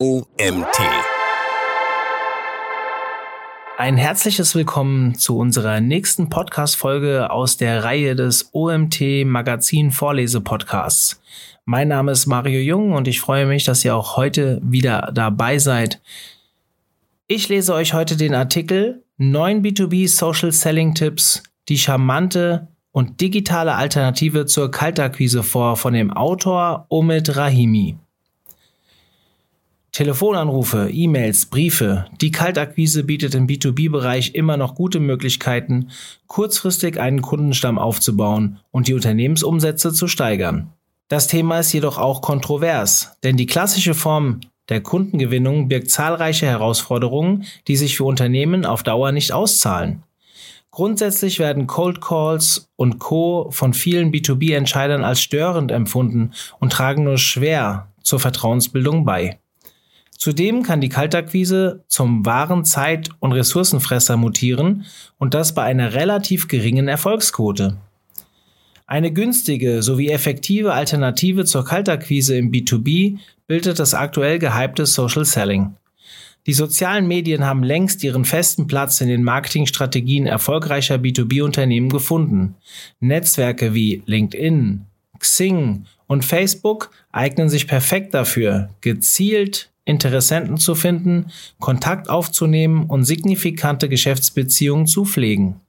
OMT. Ein herzliches Willkommen zu unserer nächsten Podcast-Folge aus der Reihe des OMT Magazin Vorlese Podcasts. Mein Name ist Mario Jung und ich freue mich, dass ihr auch heute wieder dabei seid. Ich lese euch heute den Artikel 9 B2B Social Selling Tipps, die charmante und digitale Alternative zur Kaltakquise vor von dem Autor Omid Rahimi. Telefonanrufe, E-Mails, Briefe. Die Kaltakquise bietet im B2B-Bereich immer noch gute Möglichkeiten, kurzfristig einen Kundenstamm aufzubauen und die Unternehmensumsätze zu steigern. Das Thema ist jedoch auch kontrovers, denn die klassische Form der Kundengewinnung birgt zahlreiche Herausforderungen, die sich für Unternehmen auf Dauer nicht auszahlen. Grundsätzlich werden Cold Calls und Co. von vielen B2B-Entscheidern als störend empfunden und tragen nur schwer zur Vertrauensbildung bei. Zudem kann die Kaltakquise zum wahren Zeit- und Ressourcenfresser mutieren und das bei einer relativ geringen Erfolgsquote. Eine günstige sowie effektive Alternative zur Kaltakquise im B2B bildet das aktuell gehypte Social Selling. Die sozialen Medien haben längst ihren festen Platz in den Marketingstrategien erfolgreicher B2B-Unternehmen gefunden. Netzwerke wie LinkedIn, Xing und Facebook eignen sich perfekt dafür, gezielt Interessenten zu finden, Kontakt aufzunehmen und signifikante Geschäftsbeziehungen zu pflegen.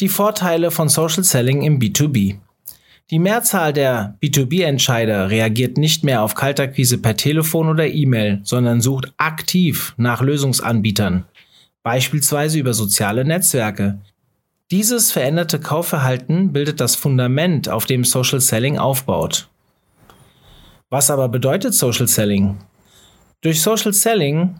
Die Vorteile von Social Selling im B2B. Die Mehrzahl der B2B-Entscheider reagiert nicht mehr auf Kaltakquise per Telefon oder E-Mail, sondern sucht aktiv nach Lösungsanbietern, beispielsweise über soziale Netzwerke. Dieses veränderte Kaufverhalten bildet das Fundament, auf dem Social Selling aufbaut. Was aber bedeutet Social Selling? Durch Social Selling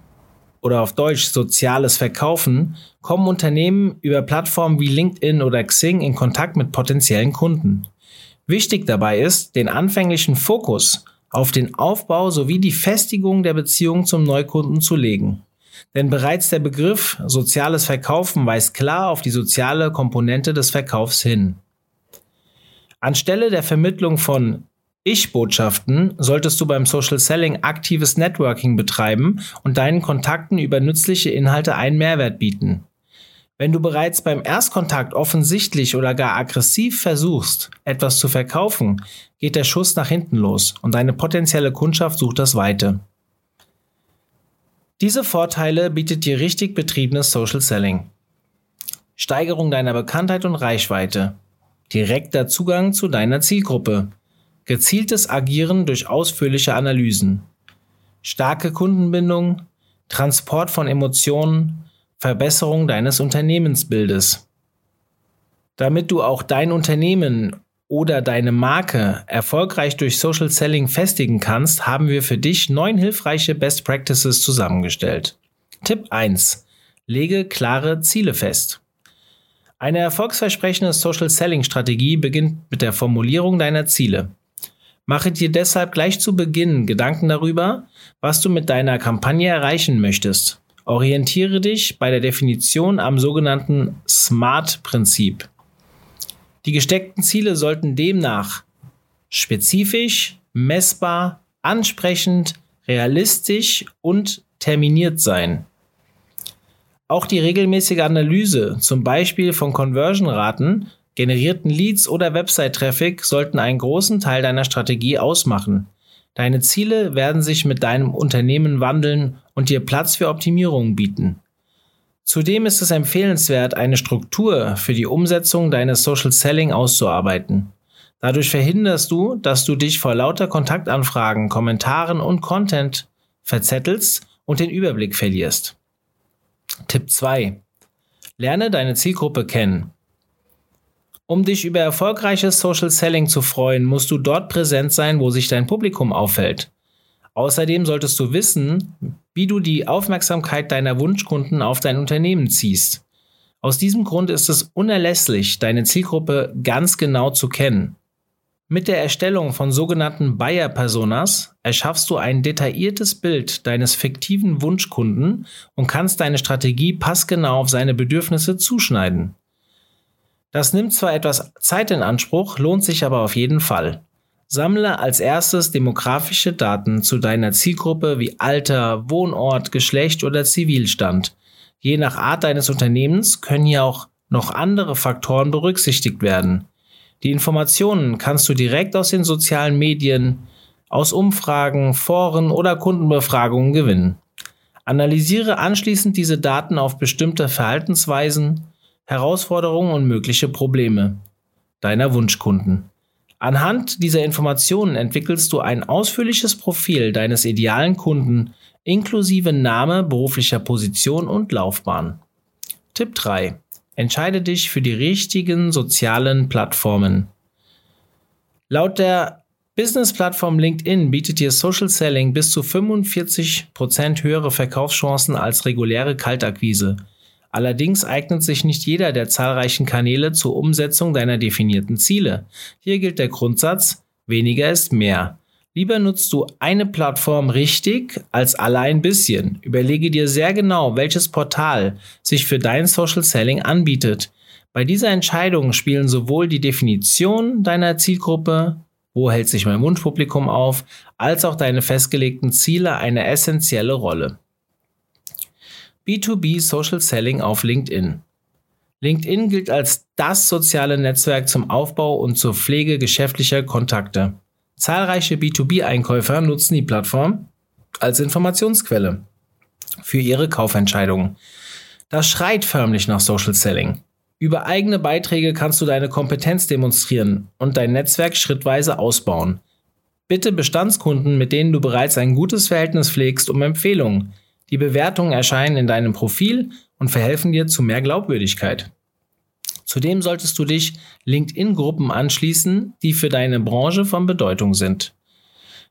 oder auf Deutsch soziales Verkaufen kommen Unternehmen über Plattformen wie LinkedIn oder Xing in Kontakt mit potenziellen Kunden. Wichtig dabei ist, den anfänglichen Fokus auf den Aufbau sowie die Festigung der Beziehung zum Neukunden zu legen. Denn bereits der Begriff soziales Verkaufen weist klar auf die soziale Komponente des Verkaufs hin. Anstelle der Vermittlung von ich-Botschaften solltest du beim Social Selling aktives Networking betreiben und deinen Kontakten über nützliche Inhalte einen Mehrwert bieten. Wenn du bereits beim Erstkontakt offensichtlich oder gar aggressiv versuchst, etwas zu verkaufen, geht der Schuss nach hinten los und deine potenzielle Kundschaft sucht das Weite. Diese Vorteile bietet dir richtig betriebenes Social Selling. Steigerung deiner Bekanntheit und Reichweite. Direkter Zugang zu deiner Zielgruppe gezieltes Agieren durch ausführliche Analysen, starke Kundenbindung, Transport von Emotionen, Verbesserung deines Unternehmensbildes. Damit du auch dein Unternehmen oder deine Marke erfolgreich durch Social Selling festigen kannst, haben wir für dich neun hilfreiche Best Practices zusammengestellt. Tipp 1. Lege klare Ziele fest. Eine erfolgsversprechende Social Selling Strategie beginnt mit der Formulierung deiner Ziele. Mache dir deshalb gleich zu Beginn Gedanken darüber, was du mit deiner Kampagne erreichen möchtest. Orientiere dich bei der Definition am sogenannten SMART-Prinzip. Die gesteckten Ziele sollten demnach spezifisch, messbar, ansprechend, realistisch und terminiert sein. Auch die regelmäßige Analyse, zum Beispiel von Conversion-Raten, Generierten Leads oder Website-Traffic sollten einen großen Teil deiner Strategie ausmachen. Deine Ziele werden sich mit deinem Unternehmen wandeln und dir Platz für Optimierungen bieten. Zudem ist es empfehlenswert, eine Struktur für die Umsetzung deines Social Selling auszuarbeiten. Dadurch verhinderst du, dass du dich vor lauter Kontaktanfragen, Kommentaren und Content verzettelst und den Überblick verlierst. Tipp 2. Lerne deine Zielgruppe kennen. Um dich über erfolgreiches Social Selling zu freuen, musst du dort präsent sein, wo sich dein Publikum aufhält. Außerdem solltest du wissen, wie du die Aufmerksamkeit deiner Wunschkunden auf dein Unternehmen ziehst. Aus diesem Grund ist es unerlässlich, deine Zielgruppe ganz genau zu kennen. Mit der Erstellung von sogenannten Buyer-Personas erschaffst du ein detailliertes Bild deines fiktiven Wunschkunden und kannst deine Strategie passgenau auf seine Bedürfnisse zuschneiden. Das nimmt zwar etwas Zeit in Anspruch, lohnt sich aber auf jeden Fall. Sammle als erstes demografische Daten zu deiner Zielgruppe wie Alter, Wohnort, Geschlecht oder Zivilstand. Je nach Art deines Unternehmens können hier auch noch andere Faktoren berücksichtigt werden. Die Informationen kannst du direkt aus den sozialen Medien, aus Umfragen, Foren oder Kundenbefragungen gewinnen. Analysiere anschließend diese Daten auf bestimmte Verhaltensweisen, Herausforderungen und mögliche Probleme deiner Wunschkunden. Anhand dieser Informationen entwickelst du ein ausführliches Profil deines idealen Kunden inklusive Name, beruflicher Position und Laufbahn. Tipp 3. Entscheide dich für die richtigen sozialen Plattformen. Laut der Business-Plattform LinkedIn bietet dir Social Selling bis zu 45% höhere Verkaufschancen als reguläre Kaltakquise. Allerdings eignet sich nicht jeder der zahlreichen Kanäle zur Umsetzung deiner definierten Ziele. Hier gilt der Grundsatz, weniger ist mehr. Lieber nutzt du eine Plattform richtig als alle ein bisschen. Überlege dir sehr genau, welches Portal sich für dein Social Selling anbietet. Bei dieser Entscheidung spielen sowohl die Definition deiner Zielgruppe, wo hält sich mein Wunschpublikum auf, als auch deine festgelegten Ziele eine essentielle Rolle. B2B Social Selling auf LinkedIn. LinkedIn gilt als das soziale Netzwerk zum Aufbau und zur Pflege geschäftlicher Kontakte. Zahlreiche B2B-Einkäufer nutzen die Plattform als Informationsquelle für ihre Kaufentscheidungen. Das schreit förmlich nach Social Selling. Über eigene Beiträge kannst du deine Kompetenz demonstrieren und dein Netzwerk schrittweise ausbauen. Bitte Bestandskunden, mit denen du bereits ein gutes Verhältnis pflegst, um Empfehlungen. Die Bewertungen erscheinen in deinem Profil und verhelfen dir zu mehr Glaubwürdigkeit. Zudem solltest du dich LinkedIn-Gruppen anschließen, die für deine Branche von Bedeutung sind.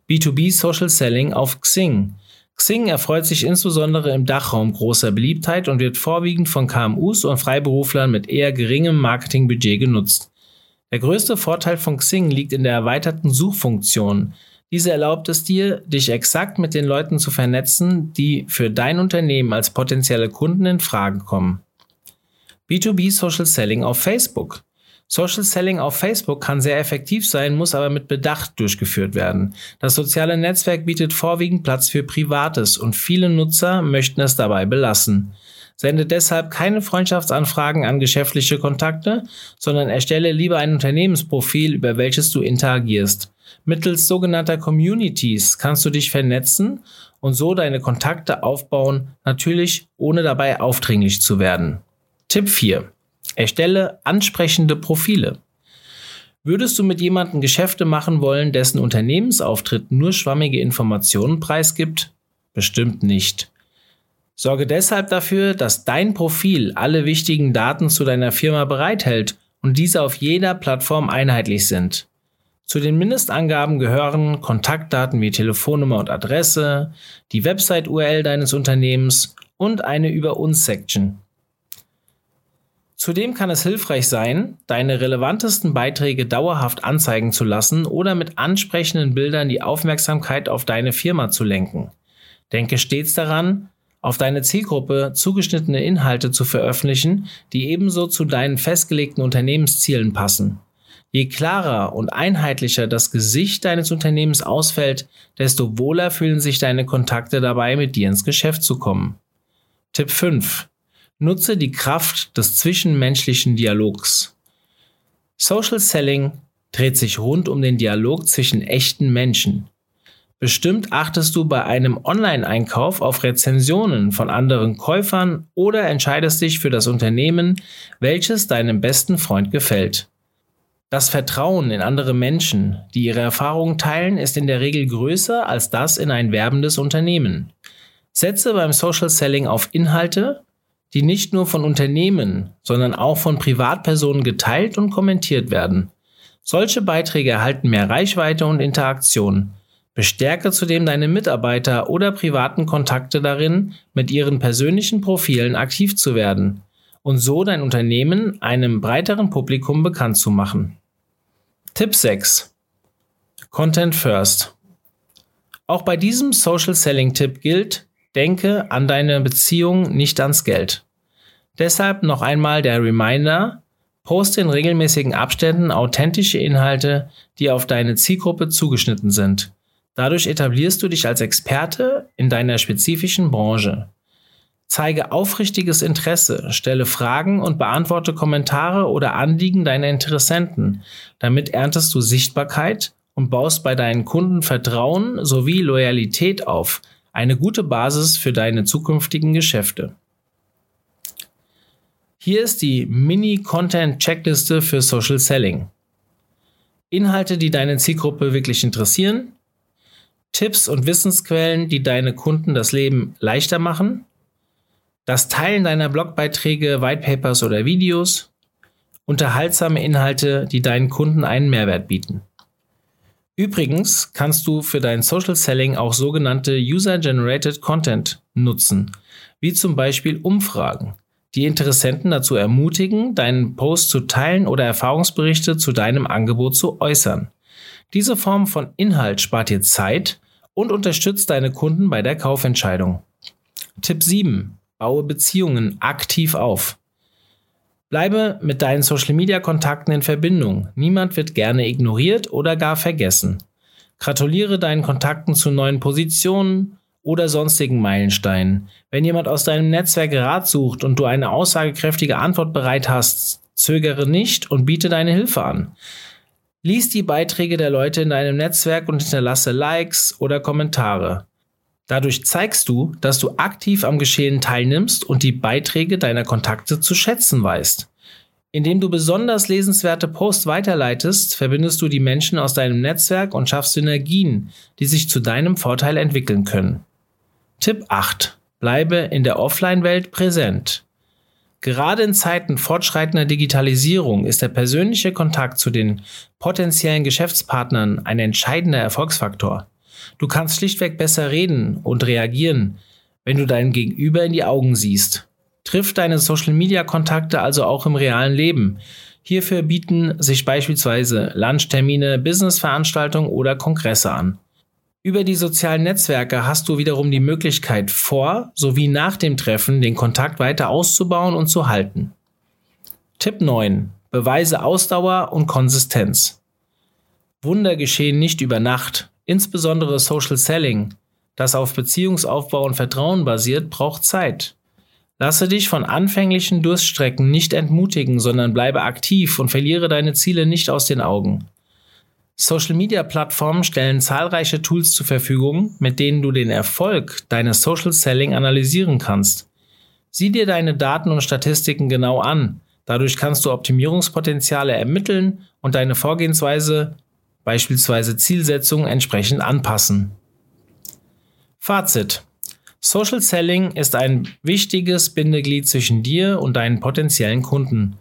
B2B Social Selling auf Xing. Xing erfreut sich insbesondere im Dachraum großer Beliebtheit und wird vorwiegend von KMUs und Freiberuflern mit eher geringem Marketingbudget genutzt. Der größte Vorteil von Xing liegt in der erweiterten Suchfunktion, diese erlaubt es dir, dich exakt mit den Leuten zu vernetzen, die für dein Unternehmen als potenzielle Kunden in Frage kommen. B2B Social Selling auf Facebook. Social Selling auf Facebook kann sehr effektiv sein, muss aber mit Bedacht durchgeführt werden. Das soziale Netzwerk bietet vorwiegend Platz für Privates und viele Nutzer möchten es dabei belassen. Sende deshalb keine Freundschaftsanfragen an geschäftliche Kontakte, sondern erstelle lieber ein Unternehmensprofil, über welches du interagierst. Mittels sogenannter Communities kannst du dich vernetzen und so deine Kontakte aufbauen, natürlich ohne dabei aufdringlich zu werden. Tipp 4. Erstelle ansprechende Profile. Würdest du mit jemandem Geschäfte machen wollen, dessen Unternehmensauftritt nur schwammige Informationen preisgibt? Bestimmt nicht. Sorge deshalb dafür, dass dein Profil alle wichtigen Daten zu deiner Firma bereithält und diese auf jeder Plattform einheitlich sind. Zu den Mindestangaben gehören Kontaktdaten wie Telefonnummer und Adresse, die Website-URL deines Unternehmens und eine Über uns Section. Zudem kann es hilfreich sein, deine relevantesten Beiträge dauerhaft anzeigen zu lassen oder mit ansprechenden Bildern die Aufmerksamkeit auf deine Firma zu lenken. Denke stets daran, auf deine Zielgruppe zugeschnittene Inhalte zu veröffentlichen, die ebenso zu deinen festgelegten Unternehmenszielen passen. Je klarer und einheitlicher das Gesicht deines Unternehmens ausfällt, desto wohler fühlen sich deine Kontakte dabei, mit dir ins Geschäft zu kommen. Tipp 5. Nutze die Kraft des zwischenmenschlichen Dialogs. Social Selling dreht sich rund um den Dialog zwischen echten Menschen. Bestimmt achtest du bei einem Online-Einkauf auf Rezensionen von anderen Käufern oder entscheidest dich für das Unternehmen, welches deinem besten Freund gefällt. Das Vertrauen in andere Menschen, die ihre Erfahrungen teilen, ist in der Regel größer als das in ein werbendes Unternehmen. Setze beim Social Selling auf Inhalte, die nicht nur von Unternehmen, sondern auch von Privatpersonen geteilt und kommentiert werden. Solche Beiträge erhalten mehr Reichweite und Interaktion. Bestärke zudem deine Mitarbeiter oder privaten Kontakte darin, mit ihren persönlichen Profilen aktiv zu werden und so dein Unternehmen einem breiteren Publikum bekannt zu machen. Tipp 6. Content First. Auch bei diesem Social Selling Tipp gilt, denke an deine Beziehung, nicht ans Geld. Deshalb noch einmal der Reminder, Poste in regelmäßigen Abständen authentische Inhalte, die auf deine Zielgruppe zugeschnitten sind. Dadurch etablierst du dich als Experte in deiner spezifischen Branche. Zeige aufrichtiges Interesse, stelle Fragen und beantworte Kommentare oder Anliegen deiner Interessenten. Damit erntest du Sichtbarkeit und baust bei deinen Kunden Vertrauen sowie Loyalität auf, eine gute Basis für deine zukünftigen Geschäfte. Hier ist die Mini-Content-Checkliste für Social Selling. Inhalte, die deine Zielgruppe wirklich interessieren, Tipps und Wissensquellen, die deine Kunden das Leben leichter machen, das Teilen deiner Blogbeiträge, Whitepapers oder Videos, unterhaltsame Inhalte, die deinen Kunden einen Mehrwert bieten. Übrigens kannst du für dein Social Selling auch sogenannte User-Generated Content nutzen, wie zum Beispiel Umfragen, die Interessenten dazu ermutigen, deinen Post zu teilen oder Erfahrungsberichte zu deinem Angebot zu äußern. Diese Form von Inhalt spart dir Zeit und unterstützt deine Kunden bei der Kaufentscheidung. Tipp 7. Baue Beziehungen aktiv auf. Bleibe mit deinen Social-Media-Kontakten in Verbindung. Niemand wird gerne ignoriert oder gar vergessen. Gratuliere deinen Kontakten zu neuen Positionen oder sonstigen Meilensteinen. Wenn jemand aus deinem Netzwerk Rat sucht und du eine aussagekräftige Antwort bereit hast, zögere nicht und biete deine Hilfe an. Lies die Beiträge der Leute in deinem Netzwerk und hinterlasse Likes oder Kommentare. Dadurch zeigst du, dass du aktiv am Geschehen teilnimmst und die Beiträge deiner Kontakte zu schätzen weißt. Indem du besonders lesenswerte Posts weiterleitest, verbindest du die Menschen aus deinem Netzwerk und schaffst Synergien, die sich zu deinem Vorteil entwickeln können. Tipp 8. Bleibe in der Offline-Welt präsent. Gerade in Zeiten fortschreitender Digitalisierung ist der persönliche Kontakt zu den potenziellen Geschäftspartnern ein entscheidender Erfolgsfaktor. Du kannst schlichtweg besser reden und reagieren, wenn du deinem Gegenüber in die Augen siehst. Triff deine Social-Media-Kontakte also auch im realen Leben. Hierfür bieten sich beispielsweise Lunchtermine, Businessveranstaltungen oder Kongresse an. Über die sozialen Netzwerke hast du wiederum die Möglichkeit, vor sowie nach dem Treffen den Kontakt weiter auszubauen und zu halten. Tipp 9. Beweise Ausdauer und Konsistenz. Wunder geschehen nicht über Nacht. Insbesondere Social Selling, das auf Beziehungsaufbau und Vertrauen basiert, braucht Zeit. Lasse dich von anfänglichen Durststrecken nicht entmutigen, sondern bleibe aktiv und verliere deine Ziele nicht aus den Augen. Social-Media-Plattformen stellen zahlreiche Tools zur Verfügung, mit denen du den Erfolg deines Social Selling analysieren kannst. Sieh dir deine Daten und Statistiken genau an. Dadurch kannst du Optimierungspotenziale ermitteln und deine Vorgehensweise beispielsweise Zielsetzungen entsprechend anpassen. Fazit. Social Selling ist ein wichtiges Bindeglied zwischen dir und deinen potenziellen Kunden.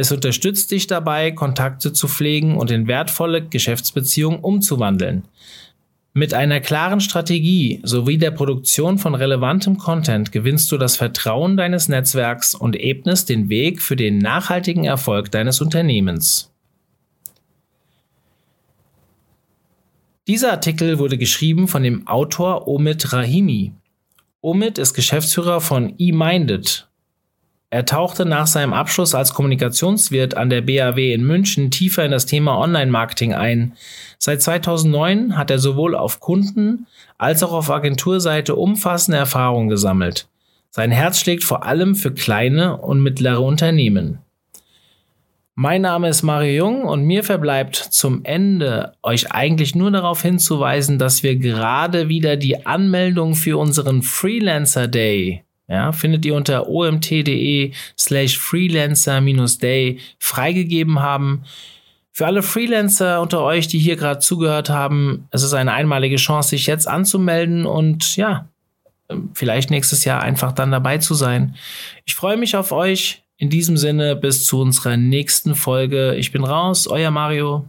Es unterstützt dich dabei, Kontakte zu pflegen und in wertvolle Geschäftsbeziehungen umzuwandeln. Mit einer klaren Strategie sowie der Produktion von relevantem Content gewinnst du das Vertrauen deines Netzwerks und ebnest den Weg für den nachhaltigen Erfolg deines Unternehmens. Dieser Artikel wurde geschrieben von dem Autor Omid Rahimi. Omid ist Geschäftsführer von eMinded. Er tauchte nach seinem Abschluss als Kommunikationswirt an der BAW in München tiefer in das Thema Online-Marketing ein. Seit 2009 hat er sowohl auf Kunden als auch auf Agenturseite umfassende Erfahrungen gesammelt. Sein Herz schlägt vor allem für kleine und mittlere Unternehmen. Mein Name ist Mario Jung und mir verbleibt zum Ende euch eigentlich nur darauf hinzuweisen, dass wir gerade wieder die Anmeldung für unseren Freelancer Day ja, findet ihr unter omt.de slash freelancer-day freigegeben haben. Für alle Freelancer unter euch, die hier gerade zugehört haben, es ist eine einmalige Chance, sich jetzt anzumelden und ja, vielleicht nächstes Jahr einfach dann dabei zu sein. Ich freue mich auf euch. In diesem Sinne, bis zu unserer nächsten Folge. Ich bin raus, euer Mario.